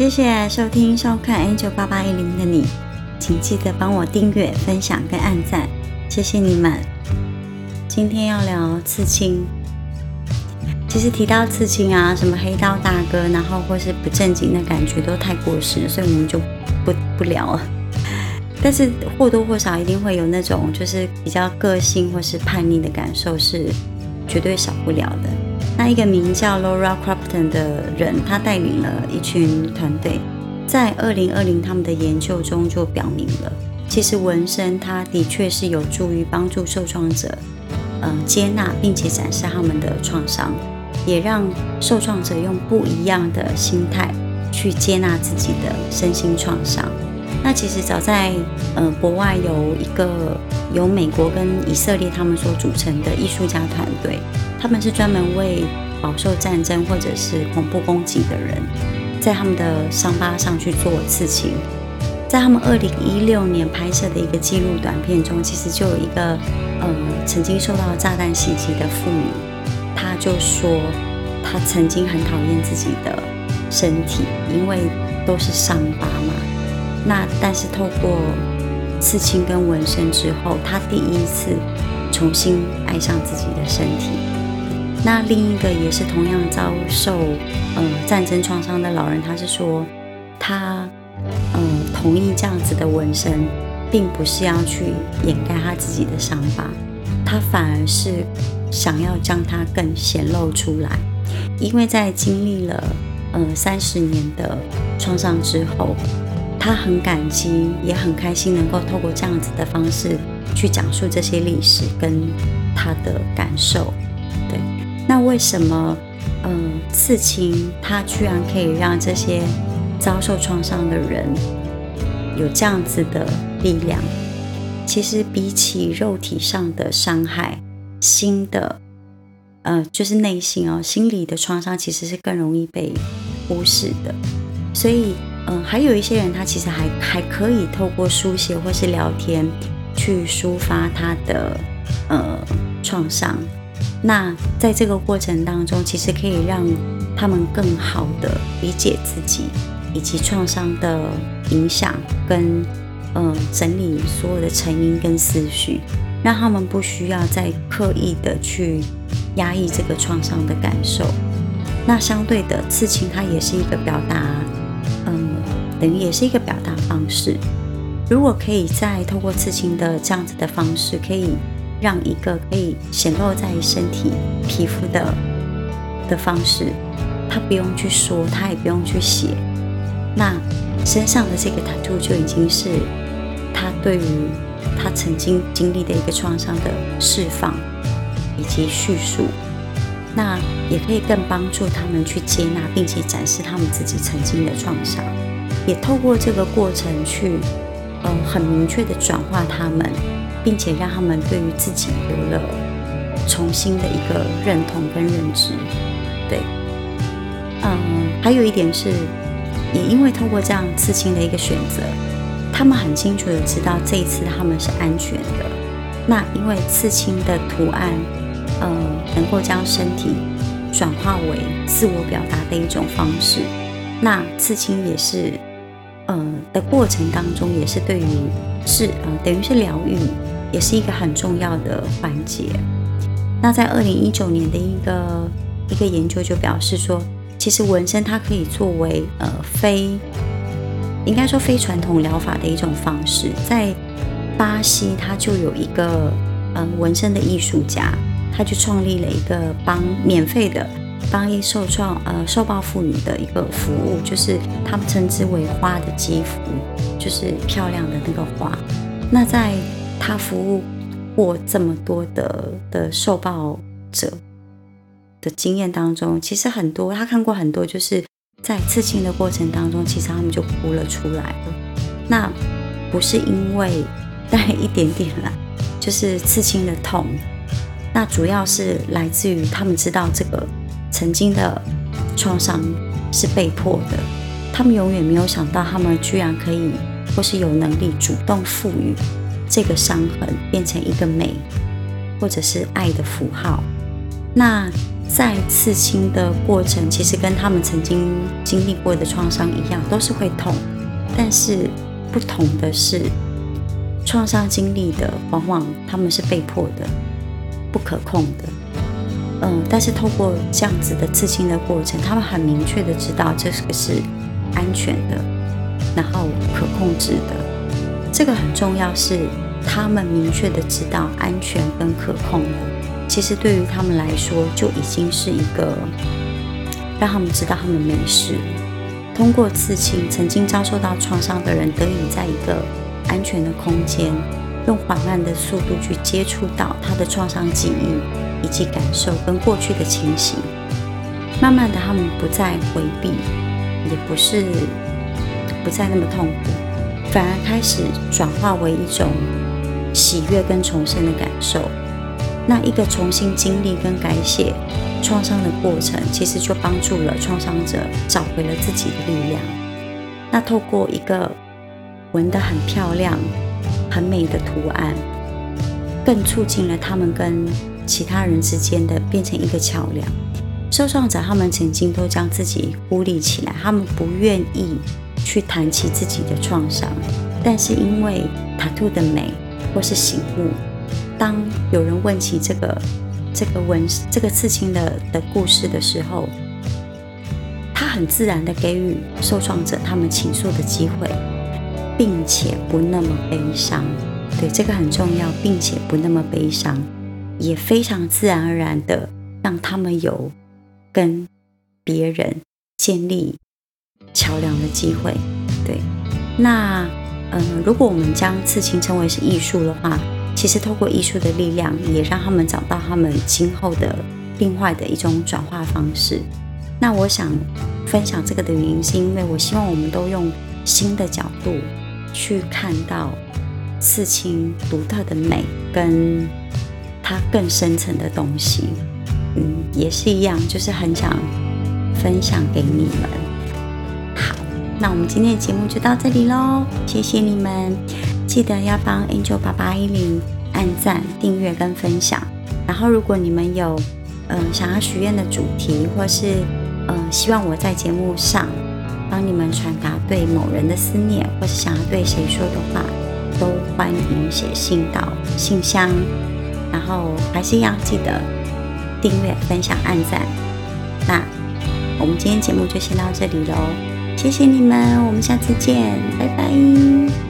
谢谢收听收看 A 九八八一零的你，请记得帮我订阅、分享跟按赞，谢谢你们。今天要聊刺青，其实提到刺青啊，什么黑道大哥，然后或是不正经的感觉都太过时，所以我们就不不聊了。但是或多或少一定会有那种就是比较个性或是叛逆的感受，是绝对少不了的。那一个名叫 Laura Crafton 的人，他带领了一群团队，在二零二零他们的研究中就表明了，其实纹身它的确是有助于帮助受创者。嗯，接纳并且展示他们的创伤，也让受创者用不一样的心态去接纳自己的身心创伤。那其实早在呃国外有一个由美国跟以色列他们所组成的艺术家团队，他们是专门为饱受战争或者是恐怖攻击的人，在他们的伤疤上去做刺青。在他们二零一六年拍摄的一个纪录短片中，其实就有一个，呃，曾经受到炸弹袭击的妇女，她就说，她曾经很讨厌自己的身体，因为都是伤疤嘛。那但是透过刺青跟纹身之后，他第一次重新爱上自己的身体。那另一个也是同样遭受，呃，战争创伤的老人，他是说，他。嗯，同意这样子的纹身，并不是要去掩盖他自己的伤疤，他反而是想要将它更显露出来。因为在经历了呃三十年的创伤之后，他很感激，也很开心，能够透过这样子的方式去讲述这些历史跟他的感受。对，那为什么嗯刺青它居然可以让这些？遭受创伤的人有这样子的力量，其实比起肉体上的伤害，心的，呃，就是内心哦，心理的创伤其实是更容易被忽视的。所以，嗯，还有一些人他其实还还可以透过书写或是聊天去抒发他的呃创伤。那在这个过程当中，其实可以让他们更好的理解自己。以及创伤的影响，跟嗯整理所有的成因跟思绪，让他们不需要再刻意的去压抑这个创伤的感受。那相对的，刺青它也是一个表达，等于也是一个表达方式。如果可以再透过刺青的这样子的方式，可以让一个可以显露在身体皮肤的的方式，他不用去说，他也不用去写。那身上的这个 tattoo 就已经是他对于他曾经经历的一个创伤的释放以及叙述，那也可以更帮助他们去接纳并且展示他们自己曾经的创伤，也透过这个过程去呃很明确的转化他们，并且让他们对于自己有了重新的一个认同跟认知。对，嗯，还有一点是。也因为透过这样刺青的一个选择，他们很清楚的知道这一次他们是安全的。那因为刺青的图案，呃，能够将身体转化为自我表达的一种方式。那刺青也是，呃的过程当中，也是对于是呃等于是疗愈，也是一个很重要的环节。那在二零一九年的一个一个研究就表示说。其实纹身它可以作为呃非，应该说非传统疗法的一种方式。在巴西，它就有一个呃纹身的艺术家，他就创立了一个帮免费的帮一受创呃受暴妇女的一个服务，就是他们称之为花的肌肤，就是漂亮的那个花。那在他服务过这么多的的受暴者。的经验当中，其实很多他看过很多，就是在刺青的过程当中，其实他们就哭了出来了。那不是因为带一点点啦，就是刺青的痛，那主要是来自于他们知道这个曾经的创伤是被迫的，他们永远没有想到，他们居然可以或是有能力主动赋予这个伤痕变成一个美或者是爱的符号。那。在刺青的过程，其实跟他们曾经经历过的创伤一样，都是会痛。但是不同的是，创伤经历的往往他们是被迫的、不可控的。嗯，但是透过这样子的刺青的过程，他们很明确的知道这个是安全的，然后可控制的。这个很重要，是他们明确的知道安全跟可控的。其实对于他们来说，就已经是一个让他们知道他们没事。通过刺青，曾经遭受到创伤的人得以在一个安全的空间，用缓慢的速度去接触到他的创伤记忆以及感受跟过去的情形。慢慢的，他们不再回避，也不是不再那么痛苦，反而开始转化为一种喜悦跟重生的感受。那一个重新经历跟改写创伤的过程，其实就帮助了创伤者找回了自己的力量。那透过一个纹得很漂亮、很美的图案，更促进了他们跟其他人之间的变成一个桥梁。受创者他们曾经都将自己孤立起来，他们不愿意去谈起自己的创伤，但是因为塔兔的美或是醒悟。当有人问起这个这个纹这个刺青的的故事的时候，他很自然的给予受创者他们倾诉的机会，并且不那么悲伤。对，这个很重要，并且不那么悲伤，也非常自然而然的让他们有跟别人建立桥梁的机会。对，那嗯，如果我们将刺青称为是艺术的话。其实，透过艺术的力量，也让他们找到他们今后的另外的一种转化方式。那我想分享这个的原因，是因为我希望我们都用新的角度去看到刺青独特的美，跟它更深层的东西。嗯，也是一样，就是很想分享给你们。好，那我们今天的节目就到这里喽，谢谢你们。记得要帮 Angel 八八一零按赞、订阅跟分享。然后，如果你们有嗯想要许愿的主题，或是嗯希望我在节目上帮你们传达对某人的思念，或是想要对谁说的话，都欢迎写信到信箱。然后还是要，记得订阅、分享、按赞。那我们今天节目就先到这里喽，谢谢你们，我们下次见，拜拜。